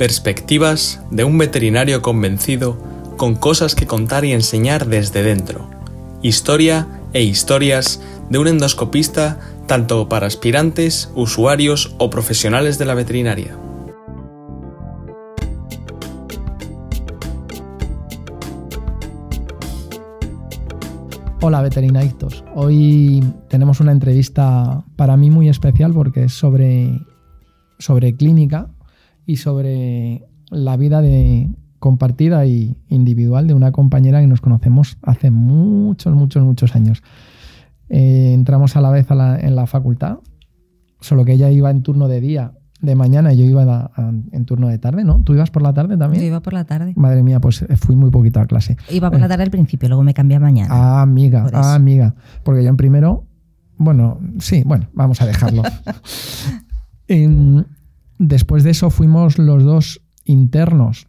Perspectivas de un veterinario convencido con cosas que contar y enseñar desde dentro. Historia e historias de un endoscopista tanto para aspirantes, usuarios o profesionales de la veterinaria. Hola veterinaritos, hoy tenemos una entrevista para mí muy especial porque es sobre, sobre clínica y sobre la vida de, compartida y individual de una compañera que nos conocemos hace muchos, muchos, muchos años. Eh, entramos a la vez en la facultad, solo que ella iba en turno de día, de mañana, y yo iba en turno de tarde, ¿no? ¿Tú ibas por la tarde también? Yo iba por la tarde. Madre mía, pues eh, fui muy poquito a clase. Iba por la eh. tarde al principio, luego me cambié a mañana. Ah, amiga, ah, amiga. Porque yo en primero, bueno, sí, bueno, vamos a dejarlo. después de eso fuimos los dos internos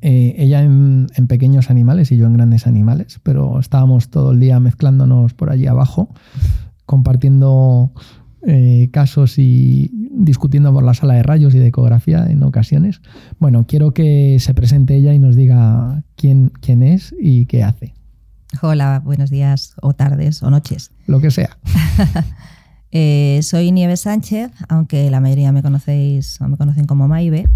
eh, ella en, pequeños animales y yo en grandes animales, pero estábamos todo el día mezclándonos por allí abajo, compartiendo eh, casos y discutiendo por la sala de rayos y de ecografía en ocasiones. Bueno, quiero que se presente ella y nos diga quién, quién es y qué hace. Hola, buenos días o tardes o noches. Lo que sea. Eh, soy Nieves Sánchez, aunque la mayoría me conocéis o me conocen como Maive.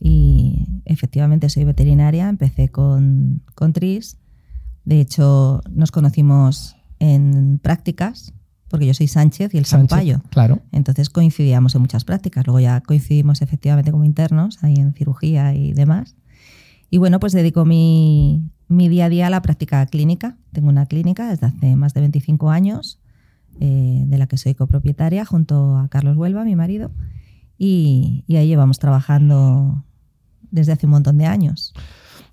Y efectivamente soy veterinaria, empecé con, con TRIS. De hecho, nos conocimos en prácticas, porque yo soy Sánchez y el Sampaio. Claro. Entonces coincidíamos en muchas prácticas. Luego ya coincidimos efectivamente como internos, ahí en cirugía y demás. Y bueno, pues dedico mi, mi día a día a la práctica clínica. Tengo una clínica desde hace más de 25 años, eh, de la que soy copropietaria junto a Carlos Huelva, mi marido. Y, ahí llevamos trabajando desde hace un montón de años.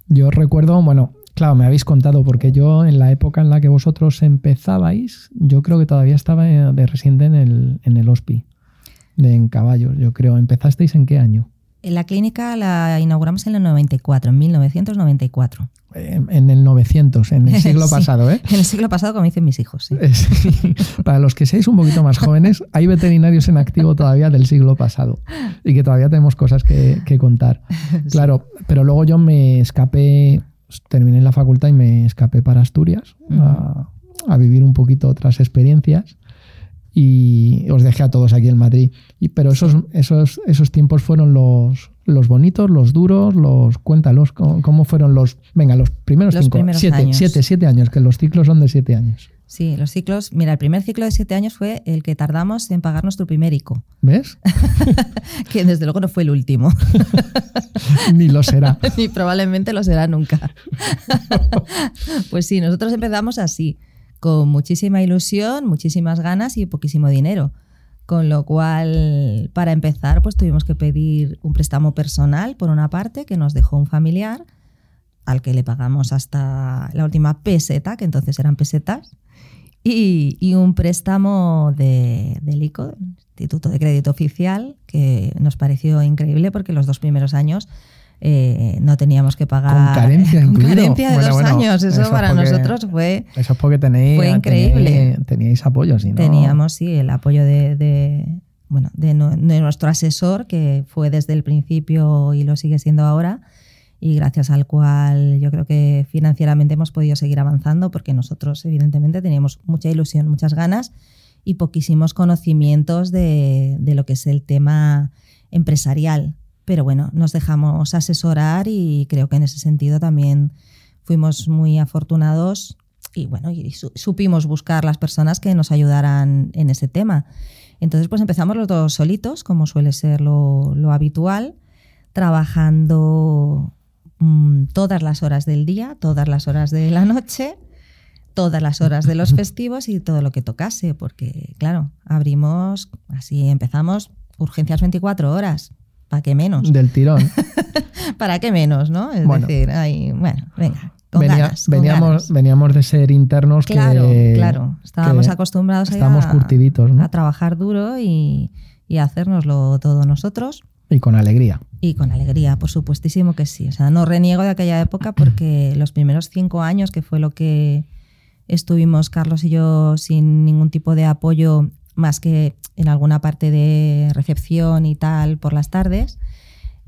Yo recuerdo, bueno, claro, me habéis contado, porque yo en la época en la que vosotros empezabais, yo creo que todavía estaba de residente en el, en el HOSPI, de en caballos, yo creo. ¿Empezasteis en qué año? La clínica la inauguramos en el 94, en 1994. En, el 900, en el siglo pasado, ¿eh? En el siglo pasado, como dicen mis hijos. Para los que seáis un poquito más jóvenes, hay veterinarios en activo todavía del siglo pasado y que todavía tenemos cosas que, contar. Claro, pero luego yo me escapé, terminé la facultad y me escapé para Asturias a, a vivir un poquito otras experiencias y os dejé a todos aquí en Madrid. Y, pero esos, esos, esos tiempos fueron los, los bonitos, los duros, los cuéntalos, ¿cómo, fueron los, venga, los primeros cinco, siete, años. Siete, siete años, que los ciclos son de siete años. Sí, los ciclos, mira, el primer ciclo de siete años fue el que tardamos en pagar nuestro primer ICO. ¿Ves? que desde luego no fue el último. Ni lo será. Ni probablemente lo será nunca. pues sí, nosotros empezamos así con muchísima ilusión, muchísimas ganas y poquísimo dinero. Con lo cual, para empezar, pues tuvimos que pedir un préstamo personal, por una parte, que nos dejó un familiar, al que le pagamos hasta la última peseta, que entonces eran pesetas, y, un préstamo de, del ICO, Instituto de Crédito Oficial, que nos pareció increíble porque los dos primeros años eh, no teníamos que pagar. Con carencia incluido. carencia de dos años. Eso, para nosotros fue. Eso es porque tenéis. Fue increíble. teníais apoyo, ¿sí, Teníamos, sí, el apoyo de, bueno, de, nuestro asesor, que fue desde el principio y lo sigue siendo ahora, y gracias al cual yo creo que financieramente hemos podido seguir avanzando, porque nosotros, evidentemente, teníamos mucha ilusión, muchas ganas y poquísimos conocimientos de, de lo que es el tema empresarial pero bueno, nos dejamos asesorar y creo que en ese sentido también fuimos muy afortunados y bueno, y supimos buscar las personas que nos ayudaran en ese tema. Entonces, pues empezamos los dos solitos, como suele ser lo, habitual, trabajando mm, todas las horas del día, todas las horas de la noche, todas las horas de los festivos y todo lo que tocase, porque claro, abrimos, así empezamos, urgencias 24 horas. ¿Para qué menos? Del tirón. ¿Para qué menos, no? Es decir, ahí, bueno, venga. Con veníamos, veníamos de ser internos claro, Claro, estábamos acostumbrados a, curtiditos, a trabajar duro y, y a hacérnoslo todo nosotros. Y con alegría. Y con alegría, por supuestísimo que sí. O sea, no reniego de aquella época porque los primeros cinco años, que fue lo que estuvimos Carlos y yo sin ningún tipo de apoyo más que en alguna parte de recepción y tal por las tardes,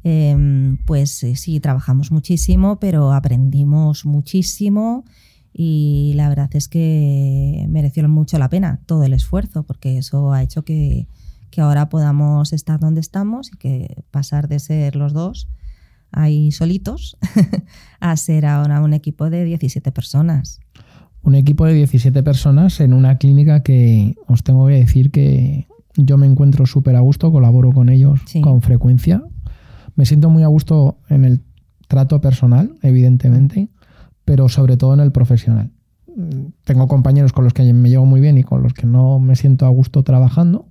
Em, pues eh, sí, trabajamos muchísimo, pero aprendimos muchísimo y la verdad es que mereció mucho la pena todo el esfuerzo, porque eso ha hecho que, que ahora podamos estar donde estamos y que pasar de ser los dos ahí solitos a ser ahora un equipo de 17 personas. Un equipo de 17 personas en una clínica que os tengo que decir que yo me encuentro súper a gusto, colaboro con ellos con frecuencia. Me siento muy a gusto en el trato personal, evidentemente, pero sobre todo en el profesional. Tengo compañeros con los que me llevo muy bien y con los que no me siento a gusto trabajando.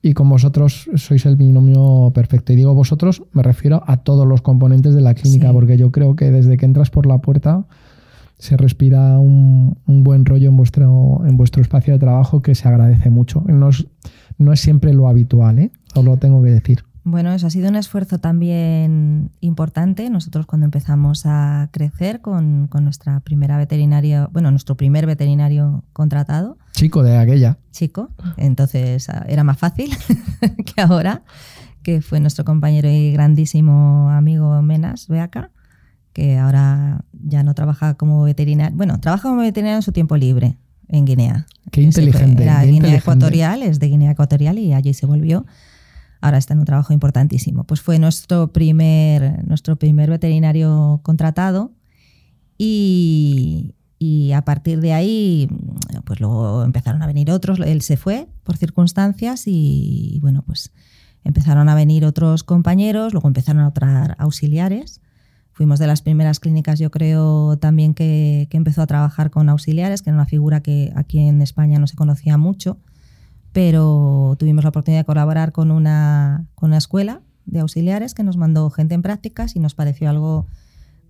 Y con vosotros sois el binomio perfecto. Y digo vosotros, me refiero a todos los componentes de la clínica, porque yo creo que desde que entras por la puerta se respira un, buen rollo en vuestro, en vuestro espacio de trabajo que se agradece mucho. No es, no es siempre lo habitual, ¿eh? os lo tengo que decir. Bueno, eso ha sido un esfuerzo también importante. Nosotros cuando empezamos a crecer con, nuestra primera veterinaria, bueno, nuestro primer veterinario contratado. Chico de aquella. Chico, entonces ah, era más fácil que ahora, que fue nuestro compañero y grandísimo amigo Menas Beaca, que ahora trabaja como veterinario, bueno, trabaja como veterinario en su tiempo libre en Guinea. Qué inteligente. Era Guinea Ecuatorial, es de Guinea Ecuatorial y allí se volvió ahora está en un trabajo importantísimo. Pues fue nuestro primer, nuestro primer veterinario contratado y, a partir de ahí, pues luego empezaron a venir otros. Él se fue por circunstancias y, bueno, pues empezaron a venir otros compañeros, luego empezaron a traer auxiliares. Fuimos de las primeras clínicas, yo creo, también que, que empezó a trabajar con auxiliares, que era una figura que aquí en España no se conocía mucho pero tuvimos la oportunidad de colaborar con una, con una escuela de auxiliares que nos mandó gente en prácticas y nos pareció algo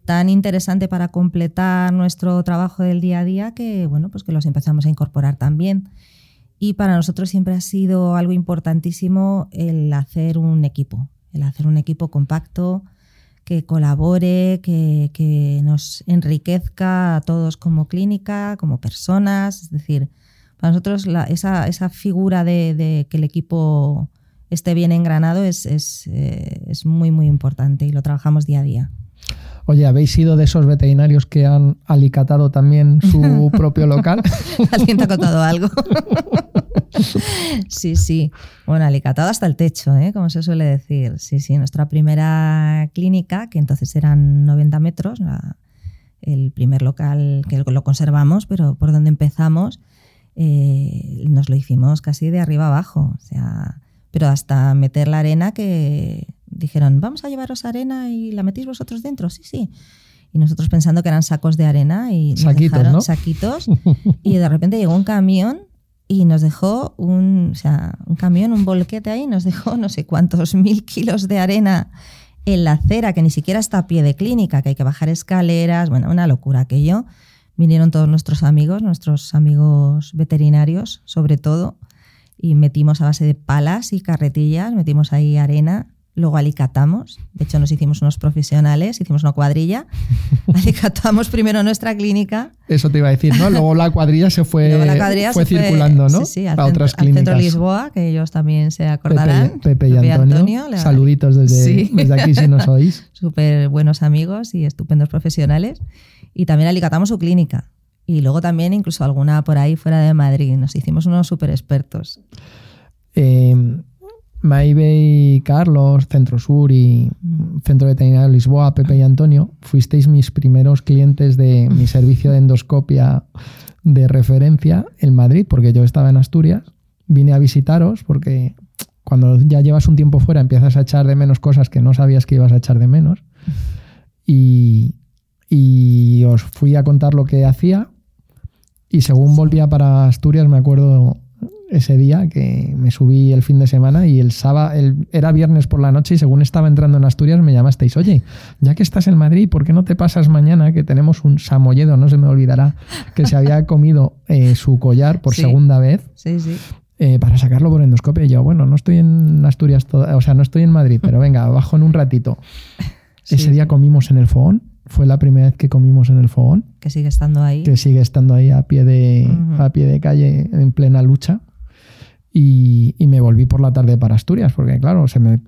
tan interesante para completar nuestro trabajo del día a día que, bueno, pues que los empezamos a incorporar también. Y para nosotros siempre ha sido algo importantísimo el hacer un equipo, el hacer un equipo compacto, que colabore, que, que nos enriquezca a todos como clínica, como personas, es decir, para nosotros esa, figura de, que el equipo esté bien engranado es, eh, es, muy, muy importante y lo trabajamos día a día. Oye, ¿habéis sido de esos veterinarios que han alicatado también su propio local? Alguien te ha contado algo. sí, sí. Bueno, alicatado hasta el techo, ¿eh? como se suele decir. Sí, sí. Nuestra primera clínica, que entonces eran 90 metros, el primer local que lo conservamos, pero por donde empezamos, eh, nos lo hicimos casi de arriba abajo. O sea, pero hasta meter la arena que dijeron, vamos a llevaros arena y la metís vosotros dentro. Sí, sí. Y nosotros pensando que eran sacos de arena y nos saquitos, dejaron saquitos. y de repente llegó un camión y nos dejó un, o sea, un camión, un bolquete ahí, nos dejó no sé cuántos mil kilos de arena en la acera, que ni siquiera está a pie de clínica, que hay que bajar escaleras, bueno, una locura aquello. Vinieron todos nuestros amigos, nuestros amigos veterinarios sobre todo, y metimos a base de palas y carretillas, metimos ahí arena, luego alicatamos, de hecho nos hicimos unos profesionales, hicimos una cuadrilla, alicatamos primero nuestra clínica. Eso te iba a decir, ¿no? Luego la cuadrilla se fue, fue circulando, ¿no? Sí, al, otras clínicas. centro Lisboa, que ellos también se acordarán. Pepe, y Antonio, saluditos desde, desde aquí si nos oís. Súper buenos amigos y estupendos profesionales y también alicatamos su clínica. Y luego también incluso alguna por ahí fuera de Madrid. Nos hicimos unos súper expertos. Eh, y Carlos, Centro Sur y Centro Veterinario Lisboa, Pepe y Antonio, fuisteis mis primeros clientes de mi servicio de endoscopia de referencia en Madrid, porque yo estaba en Asturias. Vine a visitaros porque cuando ya llevas un tiempo fuera empiezas a echar de menos cosas que no sabías que ibas a echar de menos. Y, y os fui a contar lo que hacía y según volvía para Asturias me acuerdo ese día que me subí el fin de semana y el sábado, era viernes por la noche y según estaba entrando en Asturias me llamasteis, oye, ya que estás en Madrid, ¿por qué no te pasas mañana que tenemos un samoyedo, no se me olvidará, que se había comido eh, su collar por segunda vez? Eh, para sacarlo por endoscopia y yo, bueno, no estoy en Asturias, o sea, no estoy en Madrid, pero venga, bajo en un ratito. Ese día comimos en el fogón fue la primera vez que comimos en el fogón. Que sigue estando ahí. Que sigue estando ahí a pie de, a pie de calle en plena lucha. Y, me volví por la tarde para Asturias, porque claro, se me,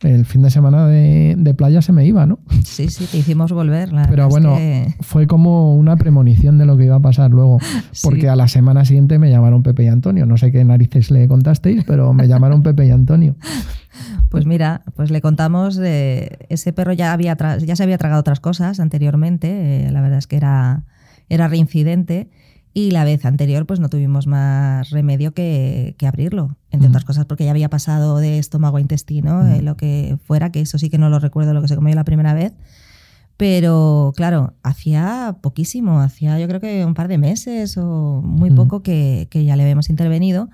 el fin de semana de, playa se me iba, ¿no? Sí, sí, te hicimos volver. Pero bueno, fue como una premonición de lo que iba a pasar luego, porque a la semana siguiente me llamaron Pepe y Antonio. No sé qué narices le contasteis, pero me llamaron Pepe y Antonio. Pues mira, pues le contamos, ese perro ya, había ya se había tragado otras cosas anteriormente, eh, la verdad es que era, era reincidente y la vez anterior, pues no tuvimos más remedio que, abrirlo, entre otras cosas, porque ya había pasado de estómago a intestino, eh, lo que fuera, que eso sí que no lo recuerdo lo que se comió la primera vez. Pero claro, hacía poquísimo, hacía yo creo que un par de meses o muy poco que, que, ya le habíamos intervenido.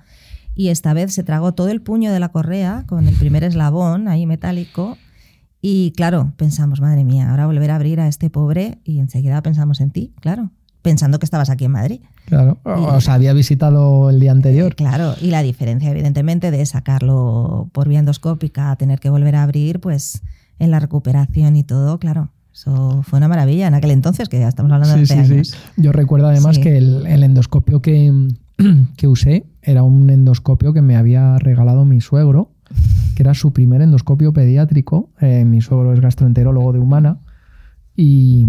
Y esta vez se tragó todo el puño de la correa con el primer eslabón ahí metálico. Y claro, pensamos, madre mía, ahora volver a abrir a este pobre y enseguida pensamos en ti, claro, pensando que estabas aquí en Madrid. Claro, o sea, había visitado el día anterior. Claro, y la diferencia, evidentemente, de sacarlo por vía endoscópica a tener que volver a abrir, pues en la recuperación y todo, claro. Eso fue una maravilla en aquel entonces, que ya estamos hablando de hace sí, Sí. Yo recuerdo además que el, endoscopio que, que usé era un endoscopio que me había regalado mi suegro, que era su primer endoscopio pediátrico. Eh, mi suegro es gastroenterólogo de humana. Y,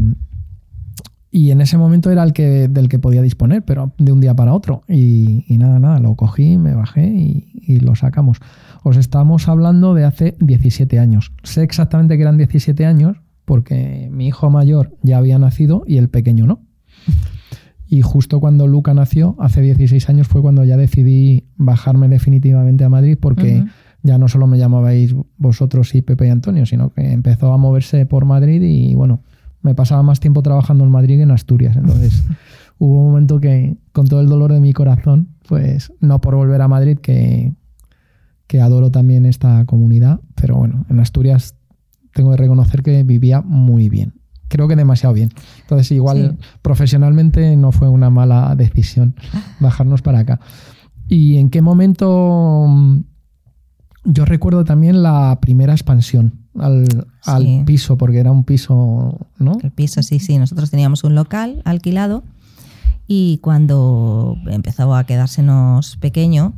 y en ese momento era el que, del que podía disponer, pero de un día para otro. Y, nada, nada, lo cogí, me bajé y, lo sacamos. Os estamos hablando de hace 17 años. Sé exactamente que eran 17 años porque mi hijo mayor ya había nacido y el pequeño no. Y justo cuando Luca nació, hace 16 años, fue cuando ya decidí bajarme definitivamente a Madrid porque ya no solo me llamabais vosotros y Pepe y Antonio, sino que empezó a moverse por Madrid y bueno, me pasaba más tiempo trabajando en Madrid que en Asturias. Entonces hubo un momento que, con todo el dolor de mi corazón, pues no por volver a Madrid, que, que adoro también esta comunidad, pero bueno, en Asturias tengo que reconocer que vivía muy bien. Creo que demasiado bien. Entonces, igual profesionalmente no fue una mala decisión bajarnos para acá. ¿Y en qué momento? Yo recuerdo también la primera expansión al, piso, porque era un piso, ¿no? El piso, sí, sí. Nosotros teníamos un local alquilado y cuando empezó a quedársenos pequeño,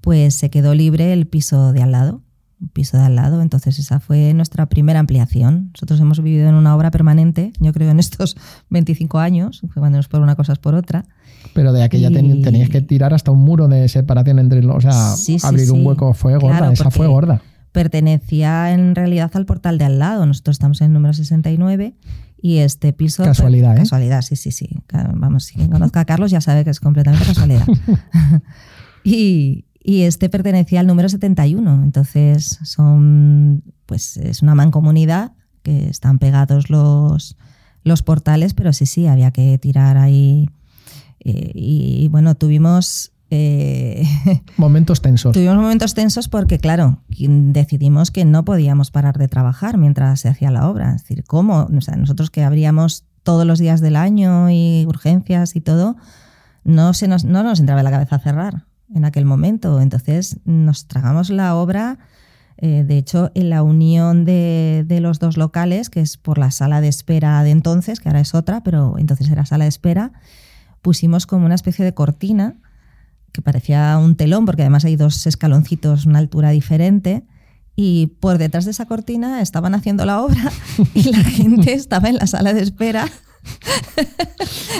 pues se quedó libre el piso de al lado, un piso de al lado. Entonces esa fue nuestra primera ampliación. Nosotros hemos vivido en una obra permanente, yo creo en estos 25 años, cuando nos por una cosa es por otra. Pero de aquella tenías que tirar hasta un muro de separación entre los, o sea, abrir un hueco fue gorda, esa fue gorda pertenecía en realidad al portal de al lado. Nosotros estamos en el número 69 y este piso... Casualidad, ¿eh? Casualidad, sí, sí, sí. Vamos, quien conozca a Carlos ya sabe que es completamente casualidad. y, este pertenecía al número 71. Entonces, son, pues es una mancomunidad que están pegados los, los portales, pero sí, sí, había que tirar ahí. Eh, y bueno, tuvimos eh, momentos tensos. Tuvimos momentos tensos porque, claro, decidimos que no podíamos parar de trabajar mientras se hacía la obra. Es decir, ¿cómo? nosotros que abríamos todos los días del año y urgencias y todo, no, se nos, no nos entraba en la cabeza cerrar en aquel momento. Entonces nos tragamos la obra. Eh, de hecho, en la unión de, de, los dos locales, que es por la sala de espera de entonces, que ahora es otra, pero entonces era sala de espera, pusimos como una especie de cortina que parecía un telón, porque además hay dos escaloncitos, una altura diferente. Y por detrás de esa cortina estaban haciendo la obra y la gente estaba en la sala de espera,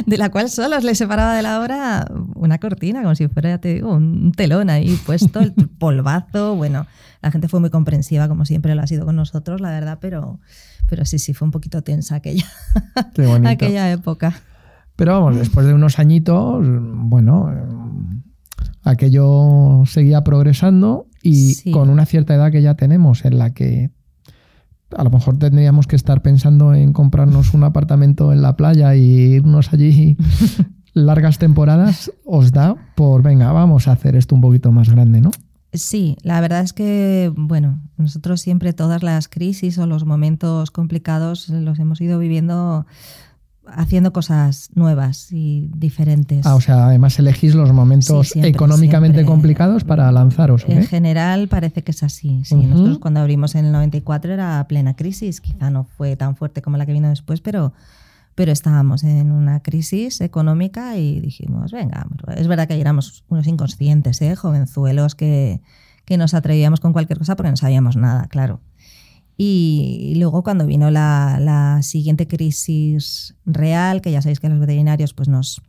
de la cual solo le separaba de la obra una cortina, como si fuera, ya te digo, un telón ahí puesto, el polvazo. Bueno, la gente fue muy comprensiva, como siempre lo ha sido con nosotros, la verdad, pero, pero sí, sí, fue un poquito tensa aquella, aquella época. Pero vamos, después de unos añitos, bueno, aquello seguía progresando y con una cierta edad que ya tenemos en la que a lo mejor tendríamos que estar pensando en comprarnos un apartamento en la playa y irnos allí largas temporadas, os da por, venga, vamos a hacer esto un poquito más grande, ¿no? Sí, la verdad es que, bueno, nosotros siempre todas las crisis o los momentos complicados los hemos ido viviendo haciendo cosas nuevas y diferentes. Ah, o sea, además elegís los momentos económicamente complicados para lanzaros. En general parece que es así. Sí, nosotros cuando abrimos en el 94 era plena crisis, quizá no fue tan fuerte como la que vino después, pero, pero estábamos en una crisis económica y dijimos, venga, es verdad que éramos unos inconscientes, ¿eh? jovenzuelos que, que nos atrevíamos con cualquier cosa porque no sabíamos nada, claro. Y luego cuando vino la, siguiente crisis real, que ya sabéis que los veterinarios pues nos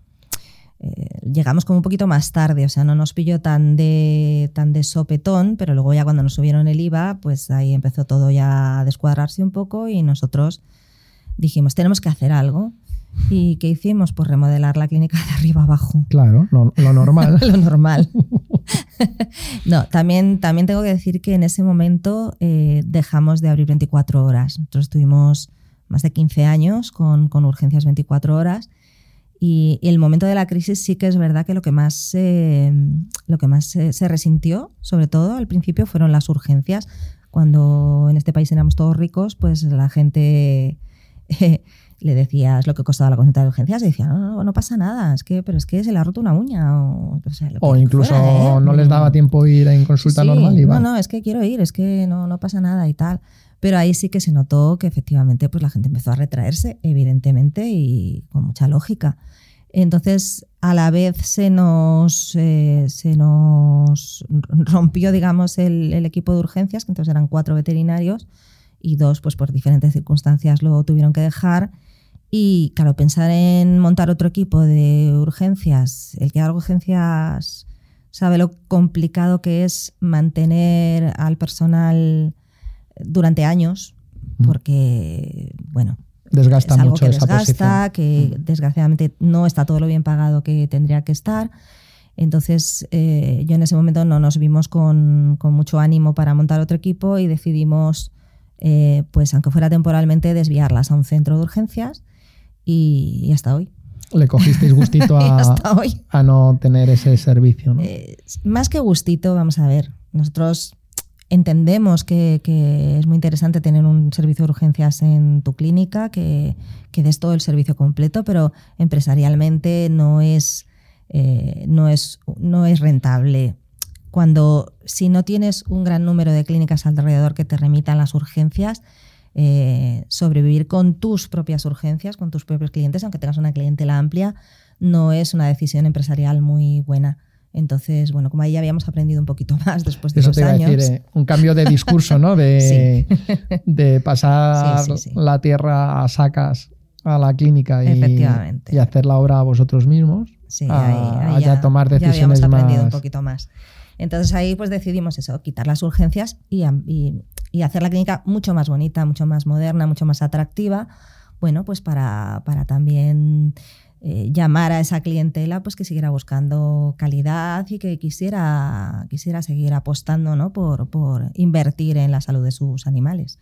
eh, llegamos como un poquito más tarde, o sea, no nos pilló tan de, tan de sopetón, pero luego ya cuando nos subieron el IVA, pues ahí empezó todo ya a descuadrarse un poco y nosotros dijimos, tenemos que hacer algo. ¿Y qué hicimos? Pues remodelar la clínica de arriba abajo. Claro, lo, lo normal. lo normal. no, también, también tengo que decir que en ese momento eh, dejamos de abrir 24 horas. Nosotros estuvimos más de 15 años con, con urgencias 24 horas y, el momento de la crisis sí que es verdad que lo que más, lo que más se, resintió, sobre todo al principio, fueron las urgencias. Cuando en este país éramos todos ricos, pues la gente le decías lo que costaba la consulta de urgencias y decía, no, no, no pasa nada, es que, pero es que se le ha roto una uña. O, o, incluso ¿eh? no les daba tiempo ir en consulta normal. Y no, no, es que quiero ir, es que no, no pasa nada y tal. Pero ahí sí que se notó que efectivamente pues, la gente empezó a retraerse, evidentemente, y con mucha lógica. Entonces, a la vez se nos, eh, se nos rompió, digamos, el, equipo de urgencias, que entonces eran cuatro veterinarios y dos, pues por diferentes circunstancias lo tuvieron que dejar. Y claro, pensar en montar otro equipo de urgencias, el que haga urgencias sabe lo complicado que es mantener al personal durante años, mm. porque, bueno, desgasta es algo mucho que esa desgasta, que mm. desgraciadamente no está todo lo bien pagado que tendría que estar. Entonces, eh, yo en ese momento no nos vimos con, con, mucho ánimo para montar otro equipo y decidimos, eh, pues aunque fuera temporalmente, desviarlas a un centro de urgencias y, hasta hoy. Le cogisteis gustito a, a no tener ese servicio, ¿no? Eh, más que gustito, vamos a ver. Nosotros Entendemos que, es muy interesante tener un servicio de urgencias en tu clínica, que, que des todo el servicio completo, pero empresarialmente no es, eh, no es, no es rentable. Cuando si no tienes un gran número de clínicas alrededor que te remitan las urgencias, eh, sobrevivir con tus propias urgencias, con tus propios clientes, aunque tengas una clientela amplia, no es una decisión empresarial muy buena. Entonces, bueno, como ahí ya habíamos aprendido un poquito más después de Eso te iba años. A decir, eh, un cambio de discurso, ¿no? De, de pasar la tierra a sacas a la clínica y, y, hacer la obra a vosotros mismos. Sí, ahí, ya, tomar decisiones ya habíamos aprendido un poquito más. Entonces ahí pues decidimos eso, quitar las urgencias y, y, hacer la clínica mucho más bonita, mucho más moderna, mucho más atractiva. Bueno, pues para, para también eh, llamar a esa clientela pues que siguiera buscando calidad y que quisiera, quisiera seguir apostando ¿no? por, por invertir en la salud de sus animales.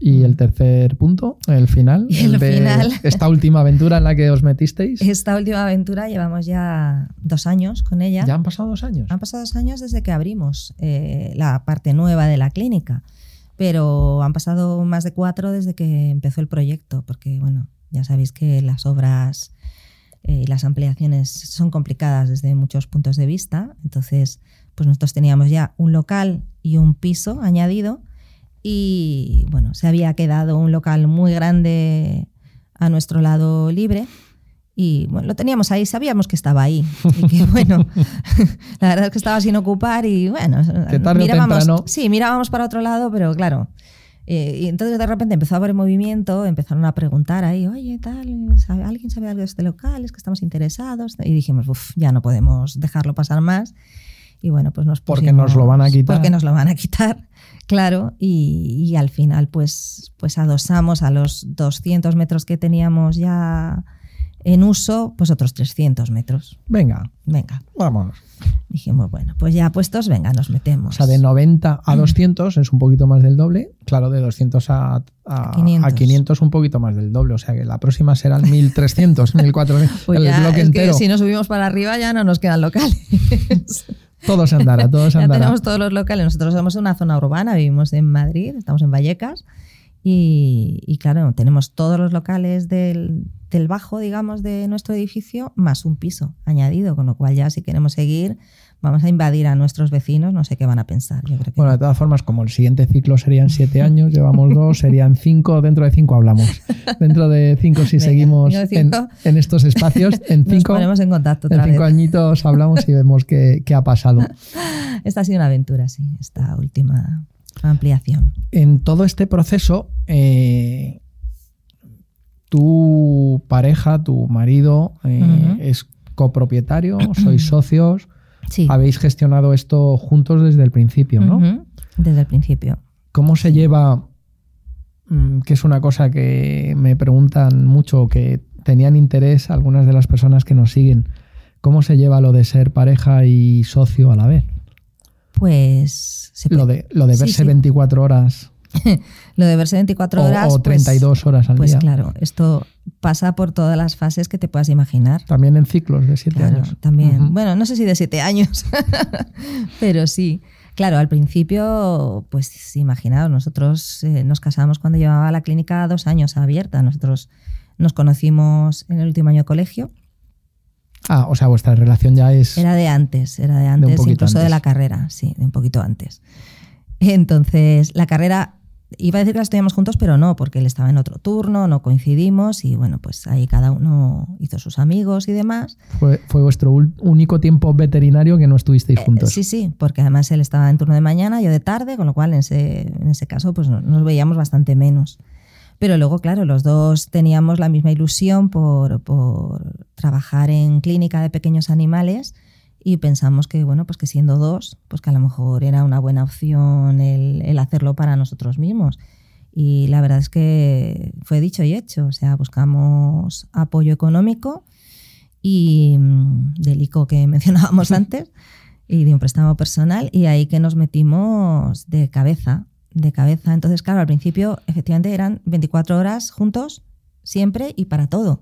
Y el tercer punto, el final, el, final. esta última aventura en la que os metisteis. Esta última aventura llevamos ya dos años con ella. ¿Ya han pasado dos años? Han pasado dos años desde que abrimos eh, la parte nueva de la clínica, pero han pasado más de cuatro desde que empezó el proyecto, porque bueno, ya sabéis que las obras eh, y las ampliaciones son complicadas desde muchos puntos de vista. Entonces, pues nosotros teníamos ya un local y un piso añadido y bueno, se había quedado un local muy grande a nuestro lado libre y bueno, lo teníamos ahí, sabíamos que estaba ahí y que bueno, la verdad es que estaba sin ocupar y bueno, mirábamos, sí, mirábamos para otro lado, pero claro, eh, y entonces de repente empezó a haber movimiento, empezaron a preguntar ahí, oye, tal, ¿alguien sabe algo de este local? Es que estamos interesados. Y dijimos, uff, ya no podemos dejarlo pasar más. Y bueno, pues nos Porque nos lo van a quitar. Porque nos lo van a quitar, claro. Y, y al final, pues, pues adosamos a los 200 metros que teníamos ya en uso, pues otros 300 metros. Venga. Venga. Vamos. Dijimos, bueno, pues ya puestos, venga, nos metemos. O sea, de 90 a 200 es un poquito más del doble. Claro, de 200 a, a, 500. un poquito más del doble. O sea, que la próxima serán 1300, 1400. Pues el bloque entero. si no subimos para arriba ya no nos quedan locales. todos andará, todos andará. Ya tenemos todos los locales. Nosotros somos una zona urbana, vivimos en Madrid, estamos en Vallecas. Y, y claro, tenemos todos los locales del, del bajo, digamos, de nuestro edificio, más un piso añadido, con lo cual ya si queremos seguir, vamos a invadir a nuestros vecinos, no sé qué van a pensar. bueno, de todas formas, como el siguiente ciclo serían siete años, llevamos dos, serían cinco, dentro de cinco hablamos. Dentro de cinco, si seguimos En, estos espacios, en cinco, en, contacto en cinco añitos hablamos y vemos qué, qué ha pasado. Esta ha sido una aventura, sí, esta última ampliación. En todo este proceso, eh, tu pareja, tu marido, eh, es copropietario, sois socios, Sí. habéis gestionado esto juntos desde el principio, ¿no? Desde el principio. ¿Cómo se lleva, mm, que es una cosa que me preguntan mucho, que tenían interés algunas de las personas que nos siguen, cómo se lleva lo de ser pareja y socio a la vez? Pues se Lo puede- de, lo de verse sí. 24 horas lo de verse 24 o, horas. o pues- 32 horas al Pues, día. claro, esto pasa por todas las fases que te puedas imaginar. También en ciclos de 7 Claro, años. también. Bueno, no sé si de siete años, pero sí. Claro, al principio, pues imaginaos, nosotros eh, nos casamos cuando llevaba la clínica dos años abierta. Nosotros nos conocimos en el último año de colegio. Ah, o sea, vuestra relación ya es... Era de antes, era de antes, poquito incluso de antes. la carrera, sí, de un poquito antes. Entonces, la carrera, iba a decir que la estudiamos juntos, pero no, porque él estaba en otro turno, no coincidimos y bueno, pues ahí cada uno hizo sus amigos y demás. Fue, fue vuestro único tiempo veterinario que no estuvisteis Eh, juntos. sí, sí, porque además él estaba en turno de mañana, yo de tarde, con lo cual en ese, en ese caso pues no- nos veíamos bastante menos. Pero luego, claro, los dos teníamos la misma ilusión por, por trabajar en clínica de pequeños animales y pensamos que, bueno, pues que siendo dos, pues que a lo mejor era una buena opción el, el hacerlo para nosotros mismos. Y la verdad es que fue dicho y hecho, o sea, buscamos apoyo económico y mm, del ICO que mencionábamos antes y de un préstamo personal y ahí que nos metimos de cabeza, de cabeza. Entonces, claro, al principio efectivamente eran 24 horas juntos, siempre y para todo.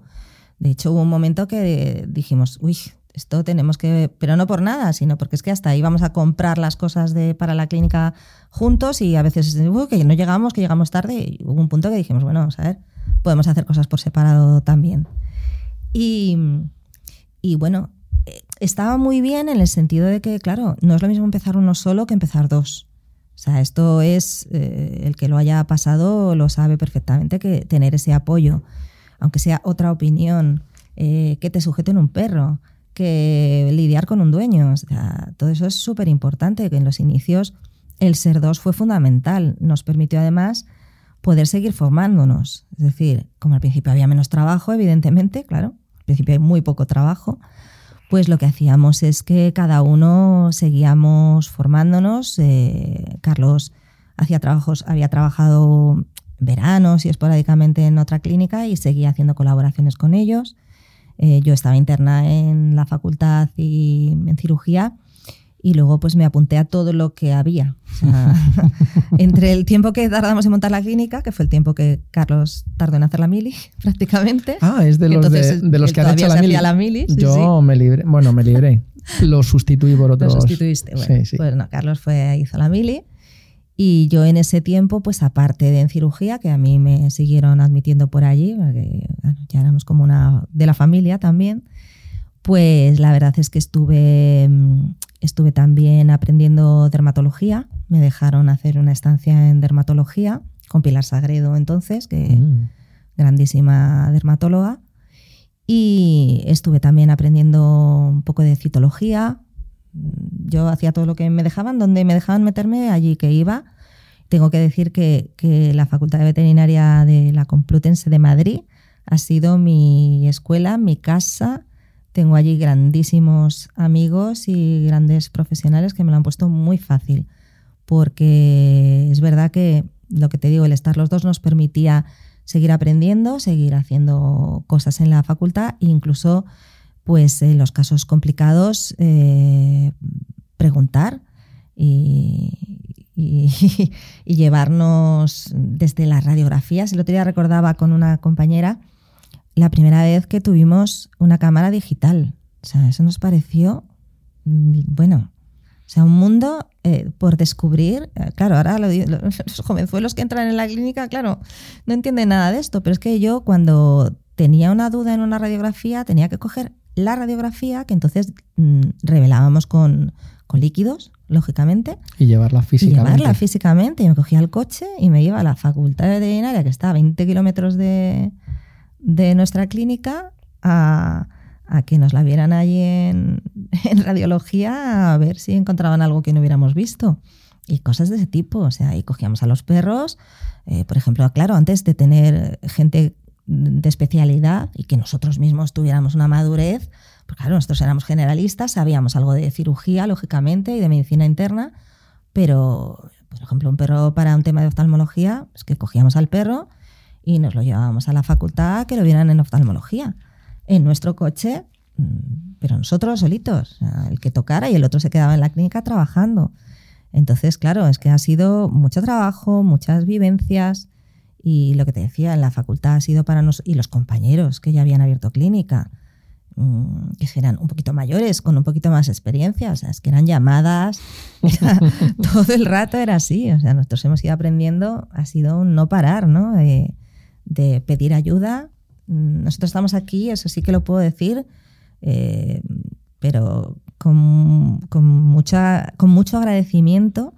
De hecho, hubo un momento que dijimos, uy, esto tenemos que, pero no por nada, sino porque es que hasta íbamos a comprar las cosas de, para la clínica juntos y a veces, que no llegamos, que llegamos tarde. Y hubo un punto que dijimos, bueno, vamos a ver, podemos hacer cosas por separado también. Y, y bueno, eh, estaba muy bien en el sentido de que, claro, no es lo mismo empezar uno solo que empezar dos. O sea, esto es, eh, el que lo haya pasado lo sabe perfectamente, que tener ese apoyo, aunque sea otra opinión, eh, que te sujeten un perro, que lidiar con un dueño, o sea, todo eso es súper importante, que en los inicios el ser dos fue fundamental, nos permitió además poder seguir formándonos. Es decir, como al principio había menos trabajo, evidentemente, claro, al principio hay muy poco trabajo, pues lo que hacíamos es que cada uno seguíamos formándonos. Eh, Carlos hacía trabajos, había trabajado veranos y esporádicamente en otra clínica y seguía haciendo colaboraciones con ellos. Eh, yo estaba interna en la facultad y en cirugía y luego pues me apunté a todo lo que había. O sea, entre el tiempo que tardamos en montar la clínica, que fue el tiempo que Carlos tardó en hacer la mili prácticamente. Ah, es de los, de, entonces de los él que han hecho la mili. la mili, sí, Yo me libré, bueno, me libré. Lo sustituí por Lo otros. sustituiste. Bueno, Sí, sí. pues no, Carlos fue, hizo la mili. Y yo en ese tiempo, pues aparte de en cirugía, que a mí me siguieron admitiendo por allí, porque bueno, ya éramos como una de la familia también, pues la verdad es que estuve, mm, estuve también aprendiendo dermatología. Me dejaron hacer una estancia en dermatología con Pilar Sagredo entonces, que Mm. grandísima dermatóloga. Y estuve también aprendiendo un poco de citología. Yo hacía todo lo que me dejaban, donde me dejaban meterme, allí que iba. Tengo que decir que, que la Facultad de Veterinaria de la Complutense de Madrid ha sido mi escuela, mi casa. Tengo allí grandísimos amigos y grandes profesionales que me lo han puesto muy fácil, porque es verdad que lo que te digo, el estar los dos nos permitía seguir aprendiendo, seguir haciendo cosas en la facultad e incluso pues en los casos complicados eh, preguntar y, y, llevarnos desde las radiografías. El otro día recordaba con una compañera la primera vez que tuvimos una cámara digital. O sea, eso nos pareció, bueno, o sea, un mundo eh, por descubrir. Claro, ahora lo, lo, los jovenzuelos que entran en la clínica, claro, no entienden nada de esto, pero es que yo cuando tenía una duda en una radiografía tenía que coger la radiografía, que entonces mmm, revelábamos con, con, líquidos, lógicamente. Y llevarla físicamente. Y llevarla físicamente. Y me cogía el coche y me iba a la facultad veterinaria, que está a 20 kilómetros de, de nuestra clínica, a, a, que nos la vieran allí en, radiología, a ver si encontraban algo que no hubiéramos visto. y cosas de ese tipo. O sea, y cogíamos a los perros, eh, por ejemplo, claro, antes de tener gente de especialidad y que nosotros mismos tuviéramos una madurez, porque claro, nosotros éramos generalistas, sabíamos algo de cirugía, lógicamente, y de medicina interna, pero, por ejemplo, un perro para un tema de oftalmología, es que cogíamos al perro y nos lo llevábamos a la facultad que lo vieran en oftalmología. En nuestro coche, mm, pero nosotros solitos, el que tocara y el otro se quedaba en la clínica trabajando. Entonces, claro, es que ha sido mucho trabajo, muchas vivencias y lo que te decía, en la facultad ha sido para nosotros, y los compañeros que ya habían abierto clínica, mm, que eran un poquito mayores, con un poquito más experiencia, o sea, es que eran llamadas, todo el rato era así, o sea, nosotros hemos ido aprendiendo, ha sido un no parar, ¿no? De, de pedir ayuda. Nosotros estamos aquí, eso sí que lo puedo decir, eh, pero con, con, mucha, con mucho agradecimiento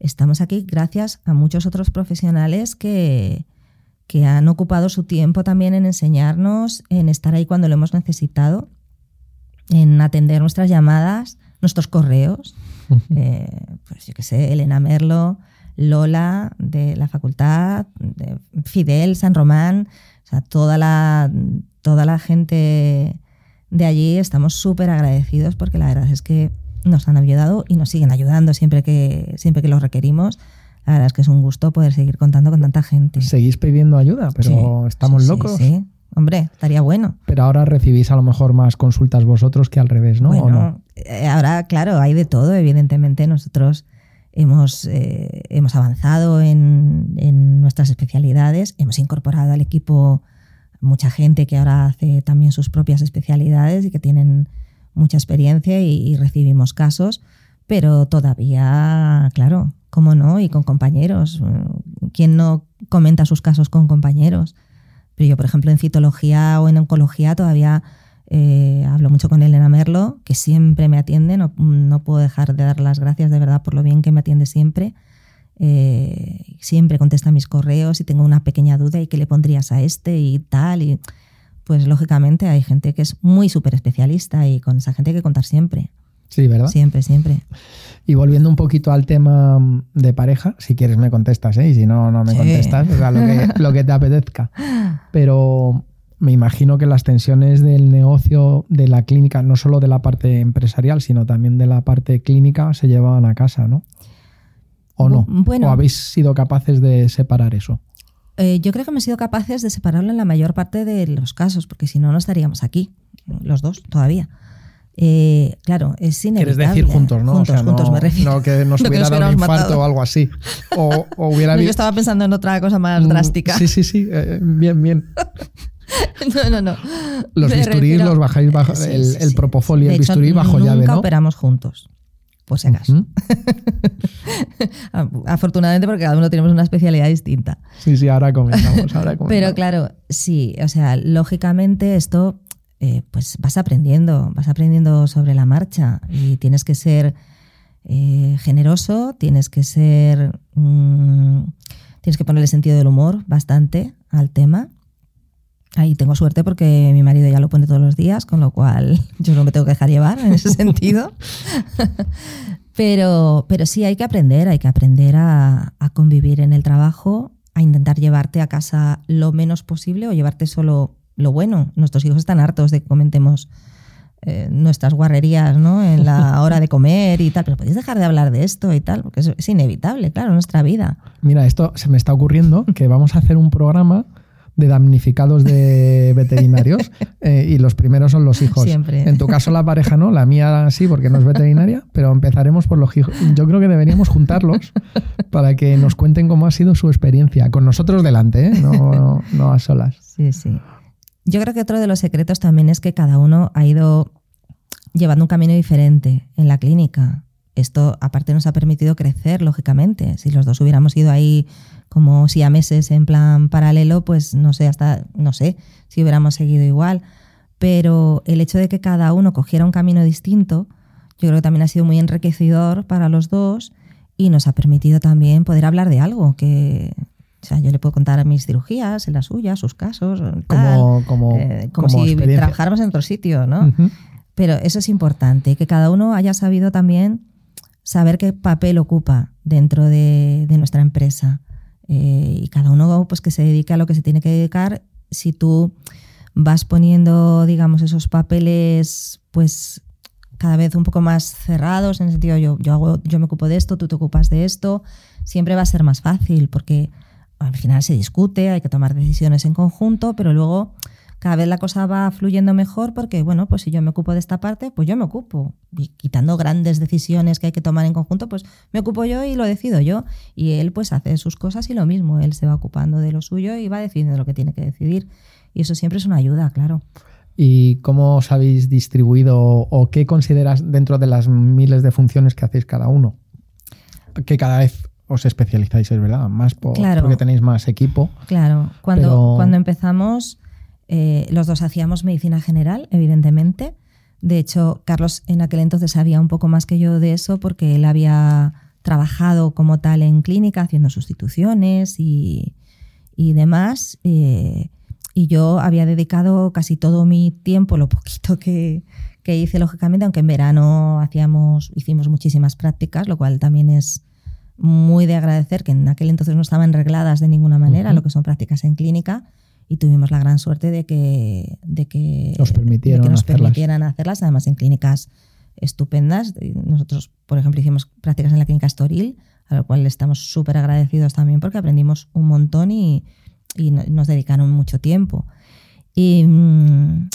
estamos aquí gracias a muchos otros profesionales que, que han ocupado su tiempo también en enseñarnos, en estar ahí cuando lo hemos necesitado, en atender nuestras llamadas, nuestros correos. Eh, pues yo qué sé, Elena Merlo, Lola de la facultad, de Fidel, San Román, o sea, toda la, toda la gente de allí estamos súper agradecidos porque la verdad es que nos han ayudado y nos siguen ayudando siempre que, siempre que los requerimos. La verdad es que es un gusto poder seguir contando con tanta gente. Seguís pidiendo ayuda, pero estamos locos. Sí, hombre, estaría bueno. Pero ahora recibís a lo mejor más consultas vosotros que al revés, ¿no? Bueno, eh, ahora, claro, hay de todo. Evidentemente, nosotros hemos, eh, hemos avanzado en, en, nuestras especialidades, hemos incorporado al equipo mucha gente que ahora hace también sus propias especialidades y que tienen mucha experiencia y, recibimos casos, pero todavía, claro, ¿cómo no? Y con compañeros. ¿Quién no comenta sus casos con compañeros? Pero yo, por ejemplo, en citología o en oncología todavía eh, hablo mucho con Elena Merlo, que siempre me atiende, no, no, puedo dejar de dar las gracias de verdad por lo bien que me atiende siempre. Eh, siempre contesta mis correos y tengo una pequeña duda y qué le pondrías a este y tal. Y pues lógicamente hay gente que es muy súper especialista y con esa gente hay que contar siempre. Sí, ¿verdad? Siempre, siempre. Y volviendo un poquito al tema de pareja, si quieres me contestas, ¿eh? y si no, no me contestas, o sea, lo que, lo que te apetezca. Pero me imagino que las tensiones del negocio de la clínica, no solo de la parte empresarial, sino también de la parte clínica, se llevaban a casa, ¿no? ¿O no? Bueno, ¿O habéis sido capaces de separar eso? Eh, yo creo que hemos sido capaces de separarlo en la mayor parte de los casos, porque si no, no estaríamos aquí, los dos todavía. Eh, claro, es inevitable. Quieres decir juntos, ¿no? Juntos, juntos no, me refiero. No que nos hubiera dado un infarto o algo así. O, o hubiera no, Yo estaba pensando en otra cosa más mm, drástica. Sí, sí, sí. Eh, bien, bien. no, no, no. Los bisturís los bajáis bajo, Sí, el, sí, el propofol y De el hecho, bisturí bajo nunca llave, ¿no? operamos juntos. Pues si acaso. Afortunadamente porque cada uno tenemos una especialidad distinta. Sí, sí, ahora comentamos. Ahora comentamos. Pero claro, sí, o sea, lógicamente esto, eh, pues vas aprendiendo, vas aprendiendo sobre la marcha y tienes que ser eh, generoso, tienes que ser, mm, tienes que ponerle sentido del humor bastante al tema. Ahí tengo suerte porque mi marido ya lo pone todos los días, con lo cual yo no me tengo que dejar llevar en ese sentido. pero, pero sí hay que aprender, hay que aprender a, a convivir en el trabajo, a intentar llevarte a casa lo menos posible o llevarte solo lo bueno. Nuestros hijos están hartos de que comentemos eh, nuestras guarrerías ¿no? en la hora de comer y tal, pero podéis dejar de hablar de esto y tal, porque es, es inevitable, claro, nuestra vida. Mira, esto se me está ocurriendo que vamos a hacer un programa de damnificados de veterinarios eh, y los primeros son los hijos. Siempre. En tu caso la pareja no, la mía sí porque no es veterinaria, pero empezaremos por los hijos. Yo creo que deberíamos juntarlos para que nos cuenten cómo ha sido su experiencia, con nosotros delante, ¿eh? no, no a solas. Sí, sí. Yo creo que otro de los secretos también es que cada uno ha ido llevando un camino diferente en la clínica. Esto aparte nos ha permitido crecer, lógicamente. Si los dos hubiéramos ido ahí como si a meses en plan paralelo, pues no sé, hasta no sé si hubiéramos seguido igual. Pero el hecho de que cada uno cogiera un camino distinto, yo creo que también ha sido muy enriquecedor para los dos y nos ha permitido también poder hablar de algo que, o sea, yo le puedo contar mis cirugías, en las suyas, sus casos, tal, Como, como, eh, como, como si trabajáramos en otro sitio, ¿no? Pero eso es importante, que cada uno haya sabido también saber qué papel ocupa dentro de, nuestra empresa. Eh, y cada uno pues que se dedique a lo que se tiene que dedicar. Si tú vas poniendo, digamos, esos papeles, pues cada vez un poco más cerrados, en el sentido yo, yo, hago, yo me ocupo de esto, tú te ocupas de esto, siempre va a ser más fácil, porque al final se discute, hay que tomar decisiones en conjunto, pero luego cada vez la cosa va fluyendo mejor porque, bueno, pues si yo me ocupo de esta parte, pues yo me ocupo. Y quitando grandes decisiones que hay que tomar en conjunto, pues me ocupo yo y lo decido yo. Y él pues hace sus cosas y lo mismo, él se va ocupando de lo suyo y va decidiendo lo que tiene que decidir. Y eso siempre es una ayuda, claro. ¿Y cómo os habéis distribuido o qué consideras dentro de las miles de funciones que hacéis cada uno? Que cada vez os especializáis, es verdad, más porque tenéis más equipo. Claro, cuando, cuando empezamos, eh, los dos hacíamos medicina general, evidentemente. De hecho, Carlos en aquel entonces sabía un poco más que yo de eso porque él había trabajado como tal en clínica haciendo sustituciones y, demás. Eh, y yo había dedicado casi todo mi tiempo, lo poquito que, que hice, lógicamente, aunque en verano hacíamos, hicimos muchísimas prácticas, lo cual también es muy de agradecer, que en aquel entonces no estaban regladas de ninguna manera lo que son prácticas en clínica y tuvimos la gran suerte de que, de que, nos permitieran, nos hacerlas. permitieran hacerlas, además en clínicas estupendas. Nosotros, por ejemplo, hicimos prácticas en la clínica Storil, a lo cual estamos súper agradecidos también porque aprendimos un montón y, y nos dedicaron mucho tiempo. Y mm,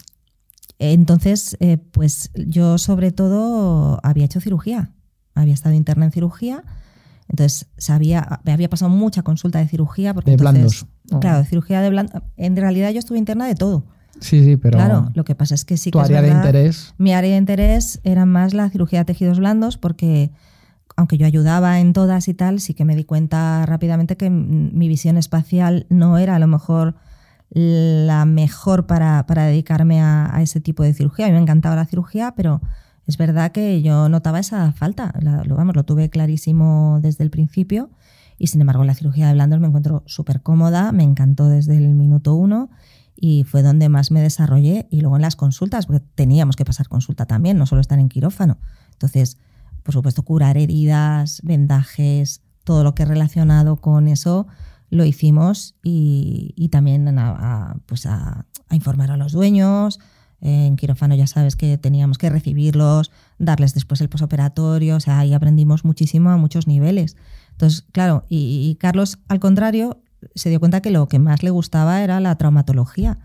entonces, eh, pues yo sobre todo había hecho cirugía, había estado interna en cirugía entonces, sabía, me había pasado mucha consulta de cirugía. Porque de blandos. Claro, de cirugía de blandos. En realidad yo estuve interna de todo. Sí, sí, pero. Claro, lo que pasa es que sí tu que. área de interés. Mi área de interés era más la cirugía de tejidos blandos, porque aunque yo ayudaba en todas y tal, sí que me di cuenta rápidamente que mi visión espacial no era a lo mejor la mejor para, para dedicarme a, a, ese tipo de cirugía. A mí me encantaba la cirugía, pero es verdad que yo notaba esa falta, lo, vamos, lo tuve clarísimo desde el principio y sin embargo en la cirugía de blandos me encuentro súper cómoda, me encantó desde el minuto uno y fue donde más me desarrollé y luego en las consultas, porque teníamos que pasar consulta también, no solo estar en quirófano. Entonces, por supuesto, curar heridas, vendajes, todo lo que es relacionado con eso lo hicimos y, también pues a informar a los dueños, en quirófano ya sabes que teníamos que recibirlos, darles después el posoperatorio, o sea, ahí aprendimos muchísimo a muchos niveles. Entonces, claro, y, Carlos, al contrario, se dio cuenta que lo que más le gustaba era la traumatología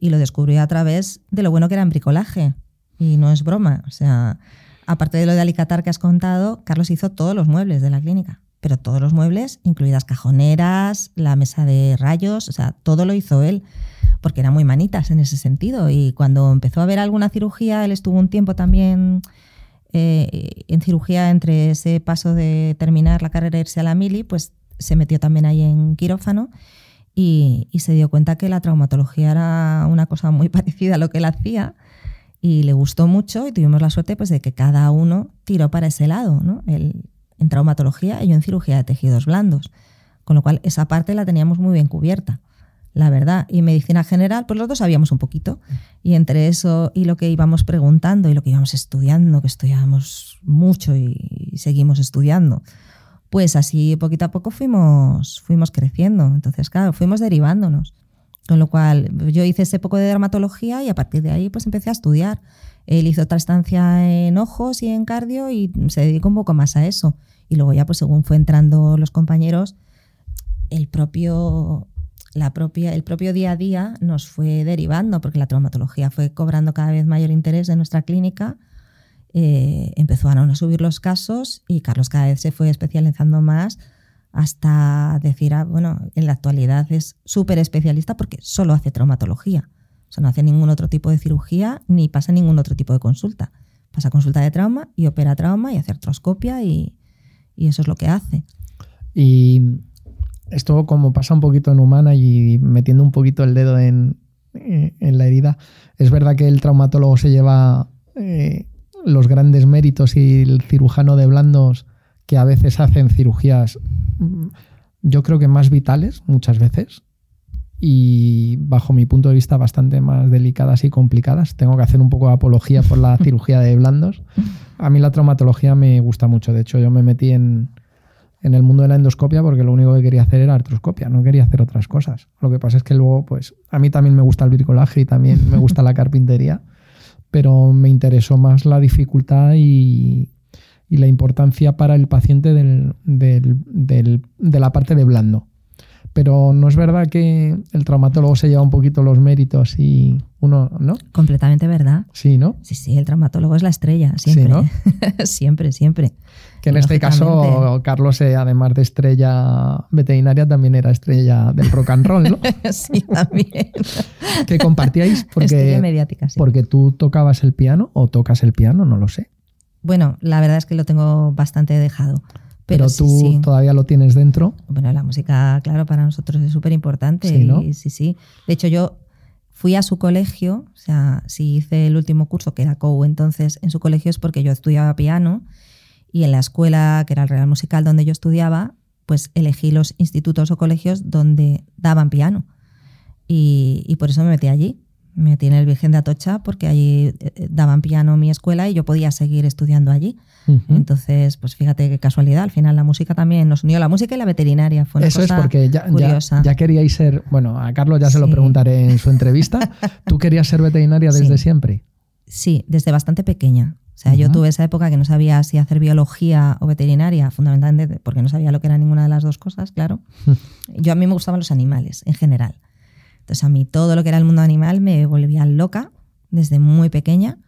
y lo descubrió a través de lo bueno que era en bricolaje. Y no es broma, o sea, aparte de lo de alicatar que has contado, Carlos hizo todos los muebles de la clínica, pero todos los muebles, incluidas cajoneras, la mesa de rayos, o sea, todo lo hizo él porque era muy manitas en ese sentido. Y cuando empezó a haber alguna cirugía, él estuvo un tiempo también eh, en cirugía entre ese paso de terminar la carrera e irse a la mili, pues se metió también ahí en quirófano y, se dio cuenta que la traumatología era una cosa muy parecida a lo que él hacía y le gustó mucho y tuvimos la suerte pues, de que cada uno tiró para ese lado, ¿no? Él en traumatología y yo en cirugía de tejidos blandos, con lo cual esa parte la teníamos muy bien cubierta la verdad. Y medicina general, pues los dos sabíamos un poquito. Y entre eso y lo que íbamos preguntando y lo que íbamos estudiando, que estudiábamos mucho y, seguimos estudiando, pues así poquito a poco fuimos, fuimos creciendo. Entonces, claro, fuimos derivándonos. Con lo cual, yo hice ese poco de dermatología y a partir de ahí pues empecé a estudiar. Él hizo otra estancia en ojos y en cardio y se dedicó un poco más a eso. Y luego ya, pues según fue entrando los compañeros, el propio la propia, el propio día a día nos fue derivando, porque la traumatología fue cobrando cada vez mayor interés en nuestra clínica. Eh, empezaron a subir los casos y Carlos cada vez se fue especializando más hasta decir, ah, bueno, en la actualidad es súper especialista porque solo hace traumatología. O sea, no hace ningún otro tipo de cirugía ni pasa ningún otro tipo de consulta. Pasa consulta de trauma y opera trauma y hace artroscopia y, y eso es lo que hace. Y esto como pasa un poquito en humana y metiendo un poquito el dedo en, eh, la herida, es verdad que el traumatólogo se lleva eh, los grandes méritos y el cirujano de blandos que a veces hacen cirugías, mm, yo creo que más vitales muchas veces y bajo mi punto de vista bastante más delicadas y complicadas. Tengo que hacer un poco de apología por la cirugía de blandos. A mí la traumatología me gusta mucho. De hecho, yo me metí en, en el mundo de la endoscopia porque lo único que quería hacer era artroscopia, no quería hacer otras cosas. Lo que pasa es que luego, pues, a mí también me gusta el bricolaje y también me gusta la carpintería, pero me interesó más la dificultad y, y la importancia para el paciente del, del, del, de la parte de blando. Pero no es verdad que el traumatólogo se lleva un poquito los méritos y uno, ¿no? Completamente verdad. Sí, ¿no? Sí, sí, el traumatólogo es la estrella, siempre. Sí, ¿no? siempre, siempre. Que en este caso. Carlos, eh, además de estrella veterinaria, también era estrella del rock and roll, ¿no? sí, también. que compartíais porque, mediática, sí. porque tú tocabas el piano o tocas el piano, no lo sé. Bueno, la verdad es que lo tengo bastante dejado. Pero, Pero, sí, tú sí. todavía lo tienes dentro. Bueno, la música, claro, para nosotros es súper importante. Sí, ¿no? Sí, sí. De hecho, yo fui a su colegio, o sea, si hice el último curso, que era COU entonces, en su colegio es porque yo estudiaba piano y en la escuela, que era el Real Musical donde yo estudiaba, pues elegí los institutos o colegios donde daban piano. Y, y por eso me metí allí. Me en el Virgen de Atocha porque allí eh, daban piano en mi escuela y yo podía seguir estudiando allí. Entonces, pues fíjate qué casualidad. Al final la música también nos unió. La música y la veterinaria fue una Eso es porque ya, ya, curiosa. ya queríais ser, bueno, a Carlos ya se lo preguntaré en su entrevista. ¿Tú querías ser veterinaria desde Sí. siempre? Sí, desde bastante pequeña. O sea, yo Ujú. tuve esa época que no sabía si hacer biología o veterinaria, fundamentalmente porque no sabía lo que era ninguna de las dos cosas, claro. Yo a mí me gustaban los animales en general. Entonces a mí todo lo que era el mundo animal me volvía loca desde muy pequeña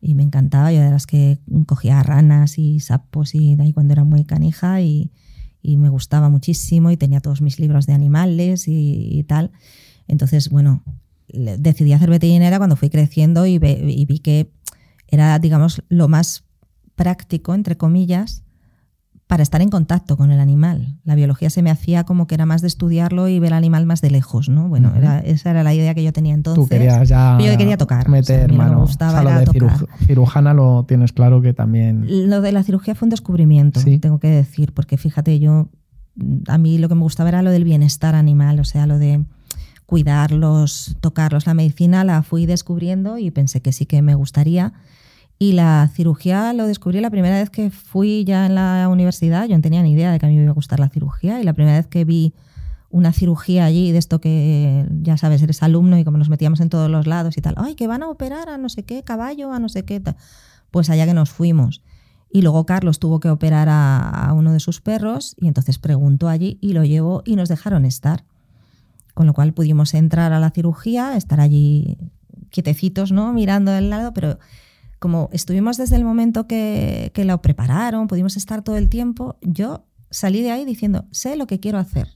y me encantaba. Yo de las que cogía ranas y sapos y de ahí cuando era muy canija y, y me gustaba muchísimo y tenía todos mis libros de animales y, tal. Entonces, bueno, decidí hacer veterinaria cuando fui creciendo y vi que era, digamos, lo más práctico, entre comillas, para estar en contacto con el animal. La biología se me hacía como que era más de estudiarlo y ver al animal más de lejos, ¿no? Bueno, era, esa era la idea que yo tenía entonces. Tú querías ya yo quería tocar, o sea, meter a mí lo que me mano. gustaba O sea, lo de tocar. cirujana lo tienes claro que también... Lo de la cirugía fue un descubrimiento, Sí. tengo que decir, porque fíjate, yo a mí lo que me gustaba era lo del bienestar animal, o sea, lo de cuidarlos, tocarlos. La medicina la fui descubriendo y pensé que sí que me gustaría. Y la cirugía lo descubrí la primera vez que fui ya en la universidad. Yo no tenía ni idea de que a mí me iba a gustar la cirugía. Y la primera vez que vi una cirugía allí, de esto que ya sabes, eres alumno y como nos metíamos en todos los lados y tal, ay, que van a operar a no sé qué caballo, a no sé qué, tal". pues allá que nos fuimos. Y luego Carlos tuvo que operar a, a uno de sus perros y entonces preguntó allí y lo llevó y nos dejaron estar. Con lo cual pudimos entrar a la cirugía, estar allí quietecitos, ¿no? Mirando del lado, pero como estuvimos desde el momento que, que lo prepararon, pudimos estar todo el tiempo, yo salí de ahí diciendo, sé lo que quiero hacer.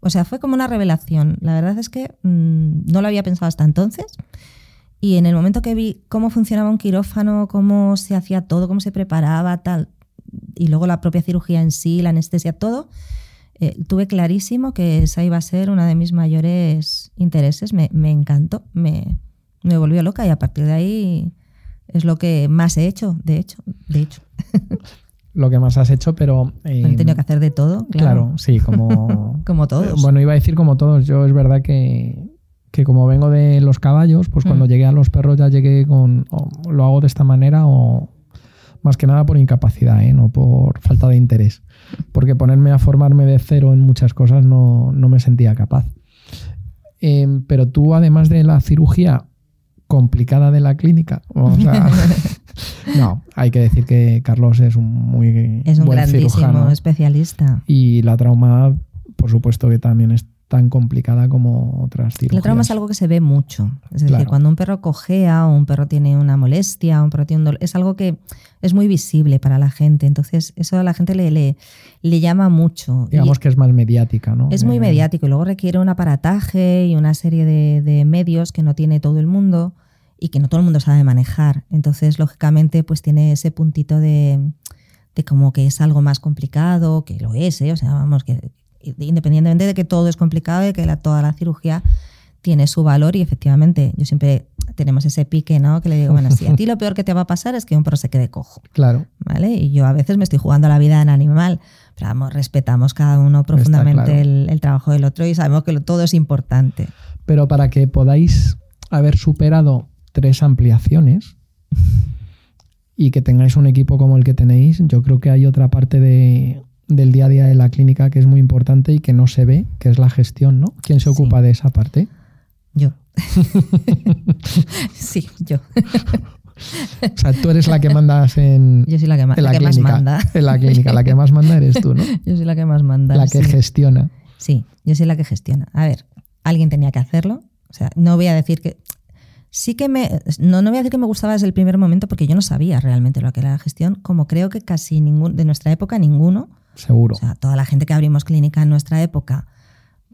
O sea, fue como una revelación. La verdad es que mmm, no lo había pensado hasta entonces. Y en el momento que vi cómo funcionaba un quirófano, cómo se hacía todo, cómo se preparaba, tal, y luego la propia cirugía en sí, la anestesia, todo, eh, tuve clarísimo que esa iba a ser una de mis mayores intereses. Me, me encantó, me, me volvió loca y a partir de ahí es lo que más he hecho, de hecho. De hecho. Lo que más has hecho, pero... Eh, he tenido que hacer de todo. Claro, claro sí, como... como todos. Bueno, iba a decir como todos. Yo es verdad que, que como vengo de los caballos, pues cuando Mm. llegué a los perros ya llegué con... o lo hago de esta manera o más que nada por incapacidad, ¿eh? no por falta de interés. Porque ponerme a formarme de cero en muchas cosas no, no me sentía capaz. Eh, pero tú, además de la cirugía complicada de la clínica, o sea, no, hay que decir que Carlos es un muy es un buen grandísimo cirujano. especialista. Y la trauma, por supuesto que también es tan complicada como otras cirugías. La trauma es algo que se ve mucho. Es decir, cuando un perro cojea o un perro tiene una molestia, o un perro tiene un dolor, es algo que es muy visible para la gente. Entonces, eso a la gente le, le, le llama mucho. Y Digamos que es más mediática, ¿no? es muy Eh, mediático y luego requiere un aparataje y una serie de, de medios que no tiene todo el mundo y que no todo el mundo sabe manejar. Entonces, lógicamente, pues tiene ese puntito de, de como que es algo más complicado, que lo es, ¿eh? o sea, vamos, que independientemente de que todo es complicado y que la- toda la cirugía tiene su valor y efectivamente yo siempre tenemos ese pique, ¿no? Que le digo, bueno, si a ti lo peor que te va a pasar es que un perro se quede cojo, Claro. ¿vale? Y yo a veces me estoy jugando la vida en animal, pero vamos, respetamos cada uno profundamente claro. el, el trabajo del otro y sabemos que lo- todo es importante. Pero para que podáis haber superado tres ampliaciones y que tengáis un equipo como el que tenéis, yo creo que hay otra parte de, del día a día de la clínica que es muy importante y que no se ve, que es la gestión, ¿no? ¿Quién se ocupa de esa parte? Yo. sí, yo. O sea, tú eres la que mandas en, yo soy la que, en la que más manda. En la clínica, la que más manda eres tú, ¿no? Yo soy la que más manda. La que sí. gestiona. Sí, yo soy la que gestiona. A ver, alguien tenía que hacerlo. O sea, no voy a decir que. Sí que me. No, no voy a decir que me gustaba desde el primer momento porque yo no sabía realmente lo que era la gestión, como creo que casi ningún, de nuestra época, ninguno. Seguro. O sea, toda la gente que abrimos clínica en nuestra época,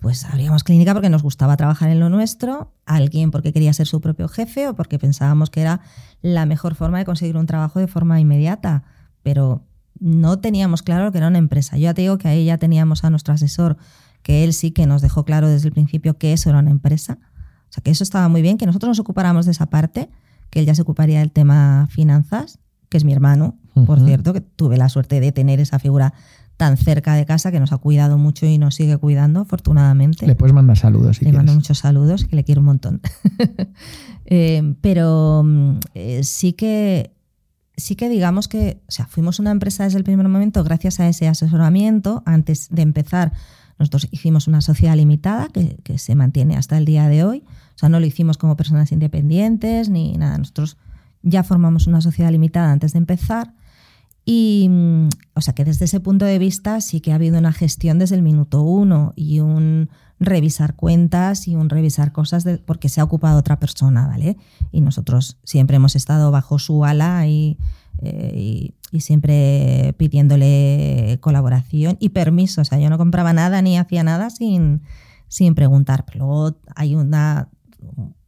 pues abríamos clínica porque nos gustaba trabajar en lo nuestro, alguien porque quería ser su propio jefe o porque pensábamos que era la mejor forma de conseguir un trabajo de forma inmediata. Pero no teníamos claro que era una empresa. Yo ya te digo que ahí ya teníamos a nuestro asesor, que él sí que nos dejó claro desde el principio que eso era una empresa. O sea, que eso estaba muy bien, que nosotros nos ocupáramos de esa parte, que él ya se ocuparía del tema finanzas, que es mi hermano, por cierto, que tuve la suerte de tener esa figura tan cerca de casa que nos ha cuidado mucho y nos sigue cuidando, afortunadamente. Le puedes mandar saludos si Le mando quieres. muchos saludos, que le quiero un montón. Eh, pero mm, eh, sí que sí que digamos que, o sea, fuimos una empresa desde el primer momento gracias a ese asesoramiento. Antes de empezar, nosotros hicimos una sociedad limitada que, que se mantiene hasta el día de hoy. O sea, no lo hicimos como personas independientes ni nada. Nosotros ya formamos una sociedad limitada antes de empezar. Y, mm, o sea, que desde ese punto de vista sí que ha habido una gestión desde el minuto uno y un revisar cuentas y un revisar cosas de- porque se ha ocupado otra persona, ¿vale? Y nosotros siempre hemos estado bajo su ala y, eh, y, siempre pidiéndole colaboración y permiso. O sea, yo no compraba nada ni hacía nada sin, sin preguntar. Pero luego hay una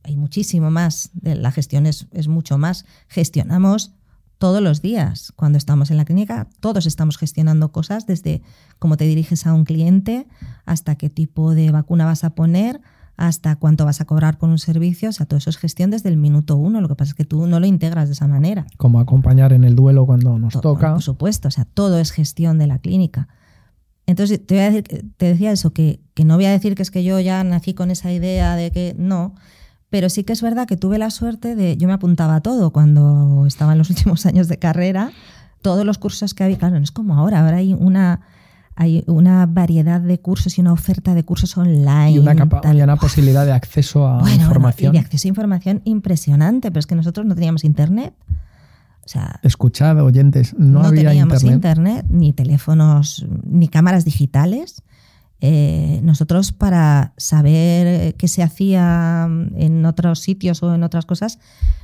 hay muchísimo más. La gestión es, es mucho más. Gestionamos todos los días. Cuando estamos en la clínica, todos estamos gestionando cosas, desde cómo te diriges a un cliente, hasta qué tipo de vacuna vas a poner, hasta cuánto vas a cobrar por un servicio. O sea, todo eso es gestión desde el minuto uno. Lo que pasa es que tú no lo integras de esa manera. Como acompañar en el duelo cuando nos To- toca. Por supuesto, o sea, todo es gestión de la clínica. Entonces, te, voy a decir- te decía eso, que, que no voy a decir que es que yo ya nací con esa idea de que no, pero sí que es verdad que tuve la suerte de, yo me apuntaba a todo cuando estaba en los últimos años de carrera, todos los cursos que había, claro, no es como ahora, ahora hay una, hay una variedad de cursos y una oferta de cursos online. y una, capa- y una posibilidad de acceso a Bueno, bueno, información. y de acceso a información impresionante, pero es que nosotros no teníamos internet. O sea, Escuchad, oyentes, no, no, había teníamos internet. internet. ni teléfonos, ni cámaras digitales. Eh, nosotros para saber qué se hacía en otros sitios o en otras cosas,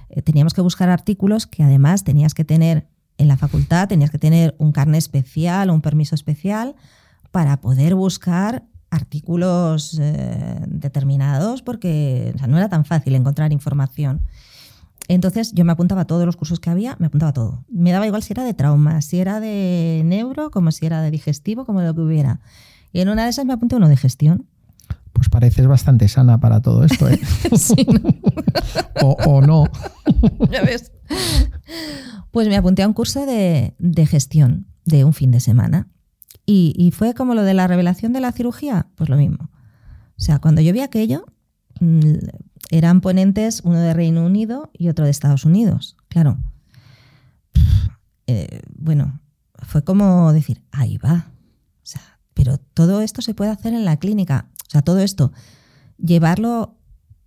eh, teníamos que buscar artículos que además tenías que tener en la facultad, tenías que tener un carnet especial o un permiso especial para poder buscar artículos eh, determinados porque o sea, no era tan fácil encontrar información. Entonces yo me apuntaba a todos los cursos que había, me apuntaba a todo. Me daba igual si era de trauma, si era de neuro, como si era de digestivo, como lo que hubiera. Y en una de esas me apunté uno de gestión. Pues pareces bastante sana para todo esto, ¿eh? Sí, ¿no? o, o no. ¿Ya ves? Pues me apunté a un curso de, gestión de un fin de semana. Y, y fue como lo de la revelación de la cirugía, pues lo mismo. O sea, cuando yo vi aquello, mm, eran ponentes uno de Reino Unido y otro de Estados Unidos. Claro. Eh, bueno, fue como decir, ahí va. O sea, pero todo esto se puede hacer en la clínica. O sea, todo esto, llevarlo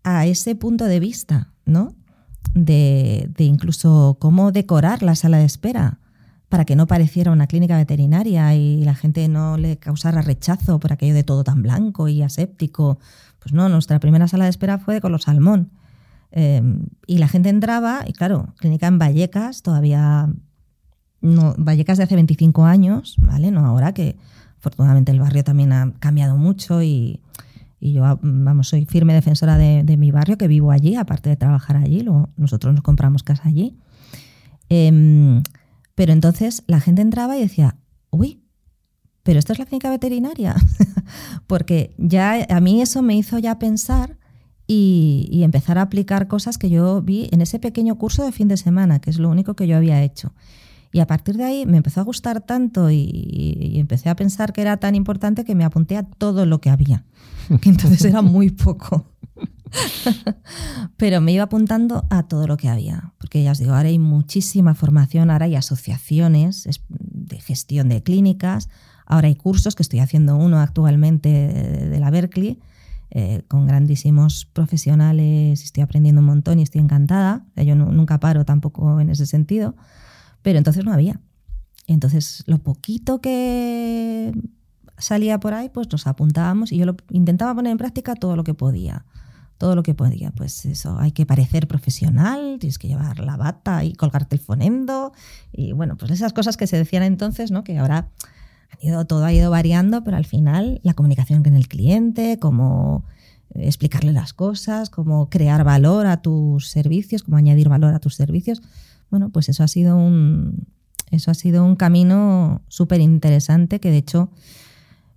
a ese punto de vista, ¿no? De, incluso cómo decorar la sala de espera para que no pareciera una clínica veterinaria y la gente no le causara rechazo por aquello de todo tan blanco y aséptico. Pues no, nuestra primera sala de espera fue de color salmón. Eh, y la gente entraba, y claro, clínica en Vallecas, todavía no, Vallecas de hace 25 años, ¿vale? No ahora que afortunadamente el barrio también ha cambiado mucho y, y yo, vamos, soy firme defensora de, de, mi barrio, que vivo allí, aparte de trabajar allí, luego nosotros nos compramos casa allí. Eh, pero entonces la gente entraba y decía, uy, pero esto es la clínica veterinaria. Porque ya a mí eso me hizo ya pensar y, y, empezar a aplicar cosas que yo vi en ese pequeño curso de fin de semana, que es lo único que yo había hecho. Y a partir de ahí me empezó a gustar tanto y, y, empecé a pensar que era tan importante que me apunté a todo lo que había, que entonces era muy poco. Pero me iba apuntando a todo lo que había, porque ya os digo, ahora hay muchísima formación, ahora hay asociaciones de gestión de clínicas, ahora hay cursos, que estoy haciendo uno actualmente de la Berkeley, eh, con grandísimos profesionales, estoy aprendiendo un montón y estoy encantada. Yo nunca paro tampoco en ese sentido, pero entonces no había. Entonces, lo poquito que salía por ahí, pues nos apuntábamos y yo lo, intentaba poner en práctica todo lo que podía. Todo lo que podía. Pues eso, hay que parecer profesional, tienes que llevar la bata y colgarte el fonendo. Y bueno, pues esas cosas que se decían entonces, ¿no? Que ahora ido, todo ha ido variando, pero al final la comunicación con el cliente, cómo explicarle las cosas, cómo crear valor a tus servicios, cómo añadir valor a tus servicios. Bueno, pues eso ha sido un, eso ha sido un camino súper interesante que de hecho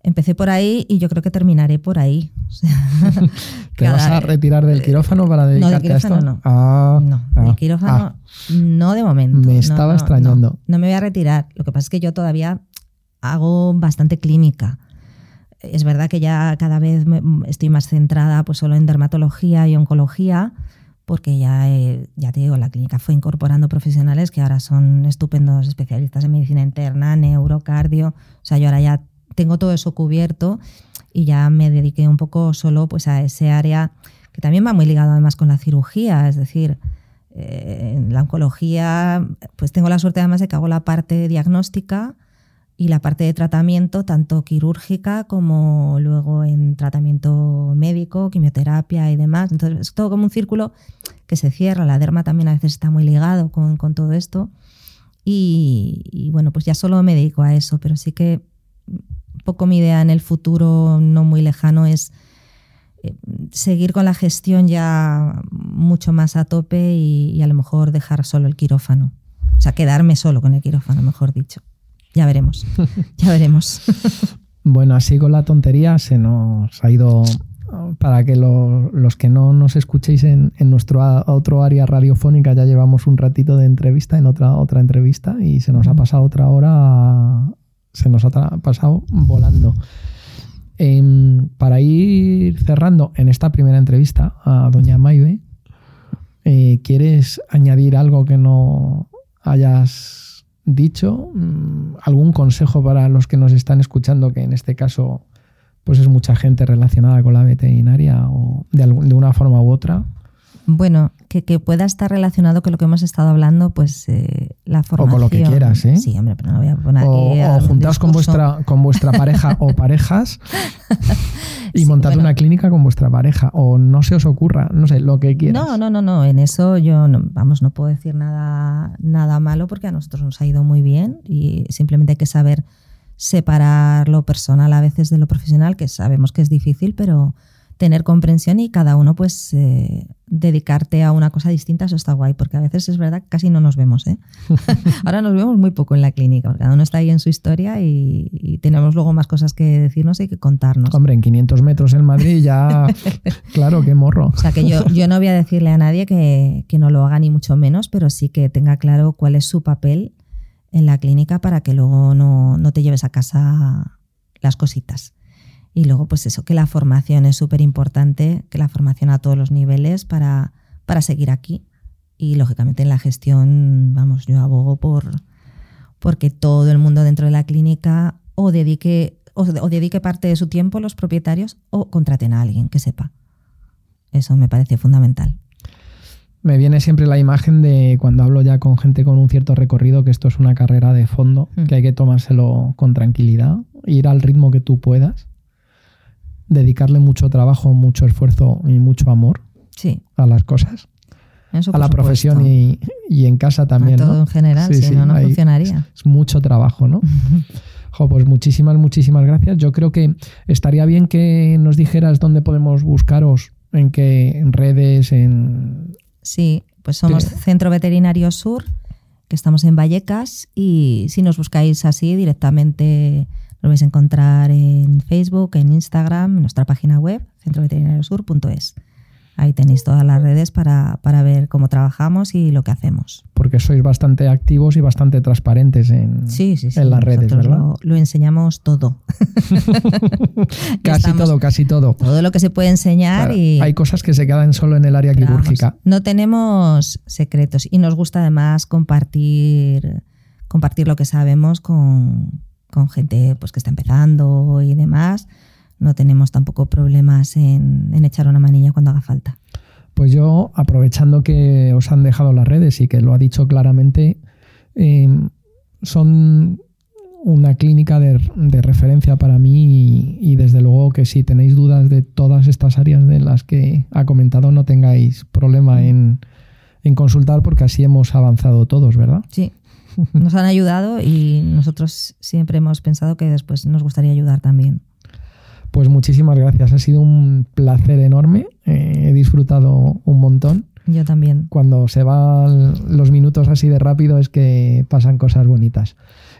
empecé por ahí y yo creo que terminaré por ahí. ¿Te vas a retirar del quirófano para dedicarte no, a esto? No, ah, no, del ah, quirófano ah. no de momento. Me estaba extrañando. No, me voy a retirar. Lo que pasa es que yo todavía hago bastante clínica. Es verdad que ya cada vez estoy más centrada pues solo en dermatología y oncología, porque ya, ya te digo, la clínica fue incorporando profesionales que ahora son estupendos especialistas en medicina interna, neurocardio. O sea, yo ahora ya tengo todo eso cubierto y ya me dediqué un poco solo pues a ese área que también va muy ligado además con la cirugía, es decir, eh, en la oncología pues tengo la suerte además de que hago la parte diagnóstica y la parte de tratamiento, tanto quirúrgica como luego en tratamiento médico, quimioterapia y demás. Entonces es todo como un círculo que se cierra. La derma también a veces está muy ligado con, todo esto. Y, bueno, pues ya solo me dedico a eso, pero sí que un poco mi idea en el futuro no muy lejano es eh, seguir con la gestión ya mucho más a tope y a lo mejor dejar solo el quirófano. O sea, quedarme solo con el quirófano, mejor dicho. Ya veremos, ya veremos. bueno, así con la tontería se nos ha ido para que los que no nos escuchéis en, nuestro otro área radiofónica ya llevamos un ratito de entrevista en otra otra entrevista y se nos ha pasado otra hora se nos ha pasado volando em, para ir cerrando en esta primera entrevista a doña Maive eh, ¿quieres añadir algo que no hayas dicho, mm, algún consejo para los que nos están escuchando, que en este caso pues es mucha gente relacionada con la veterinaria o de, de una forma u otra. Bueno, que, pueda estar relacionado con lo que hemos estado hablando, pues eh, la formación. O con lo que quieras, ¿eh? Sí, hombre, pero no voy a poner O, o juntaos con vuestra, con vuestra pareja o parejas y montad una clínica con vuestra pareja. O no se os ocurra, no sé, lo que quieras. No, no, no, no. En eso yo, no, vamos, no puedo decir nada, nada malo porque a nosotros nos ha ido muy bien y simplemente hay que saber separar lo personal a veces de lo profesional, que sabemos que es difícil, pero tener comprensión y cada uno pues eh, dedicarte a una cosa distinta, eso está guay, porque a veces es verdad que casi no nos vemos. ¿eh? Ahora nos vemos muy poco en la clínica, cada uno está ahí en su historia y, tenemos luego más cosas que decirnos y que contarnos. Hombre, en 500 metros en Madrid ya, claro, qué morro. O sea que yo, yo no voy a decirle a nadie que, que no lo haga ni mucho menos, pero sí que tenga claro cuál es su papel en la clínica para que luego no, no te lleves a casa las cositas. Y luego, pues eso, que la formación es súper importante, que la formación a todos los niveles para, para seguir aquí. Y lógicamente en la gestión, vamos, yo abogo por porque todo el mundo dentro de la clínica o dedique, o, dedique parte de su tiempo los propietarios o contraten a alguien que sepa. Eso me parece fundamental. Me viene siempre la imagen de cuando hablo ya con gente con un cierto recorrido que esto es una carrera de fondo, mm. que hay que tomárselo con tranquilidad, ir al ritmo que tú puedas dedicarle mucho trabajo, mucho esfuerzo y mucho amor sí. a las cosas. a la profesión y, en casa también. todo en general, si no, no funcionaría. Es mucho trabajo, ¿no? pues muchísimas, muchísimas gracias. Yo creo que estaría bien que nos dijeras dónde podemos buscaros, en qué redes, en... Sí, pues somos Centro Veterinario Sur, que estamos en Vallecas, y si nos buscáis así directamente lo vais a encontrar en Facebook, en Instagram, en nuestra página web, centroveterinariosur.es. Ahí tenéis todas las redes para, ver cómo trabajamos y lo que hacemos. Porque sois bastante activos y bastante transparentes en, Sí, sí, sí. en las redes, nosotros ¿verdad? Lo, lo enseñamos todo. casi todo, casi todo. Todo lo que se puede enseñar Claro, y. Hay cosas que se quedan solo en el área pero vamos, quirúrgica. no tenemos secretos y nos gusta además compartir, compartir lo que sabemos con, con gente pues, que está empezando y demás. No tenemos tampoco problemas en, en echar una manilla cuando haga falta. Pues yo, aprovechando que os han dejado las redes y que lo ha dicho claramente, eh, son una clínica de, de referencia para mí y, y desde luego que si tenéis dudas de todas estas áreas de las que ha comentado, no tengáis problema en, en consultar porque así hemos avanzado todos, ¿verdad? Sí, nos han ayudado y nosotros siempre hemos pensado que después nos gustaría ayudar también. Pues muchísimas gracias, ha sido un placer enorme, eh, he disfrutado un montón. Yo también. cuando se van los minutos así de rápido es que pasan cosas bonitas.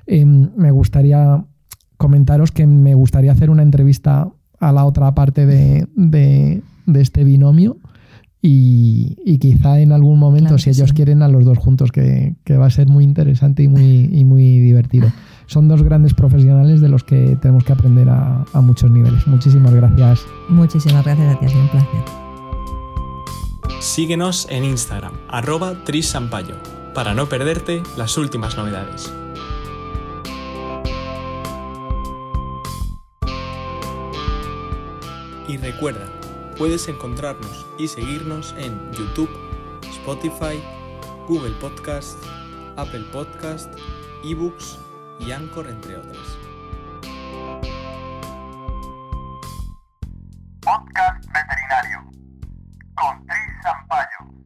Eh, me gustaría comentaros que me gustaría hacer una entrevista a la otra parte de, de- de este binomio y, y quizá en algún momento, Claro si ellos sí. quieren, a los dos juntos, que, que va a ser muy interesante y muy, y muy divertido. Son dos grandes profesionales de los que tenemos que aprender a, a muchos niveles. Muchísimas gracias. Muchísimas gracias a ti, ha sido un placer. Síguenos en Instagram, arroba trisampayo, para no perderte las últimas novedades. Y recuerda, Puedes encontrarnos y seguirnos en YouTube, Spotify, Google Podcast, Apple Podcast, eBooks y Anchor, entre otras. Podcast Veterinario con Tris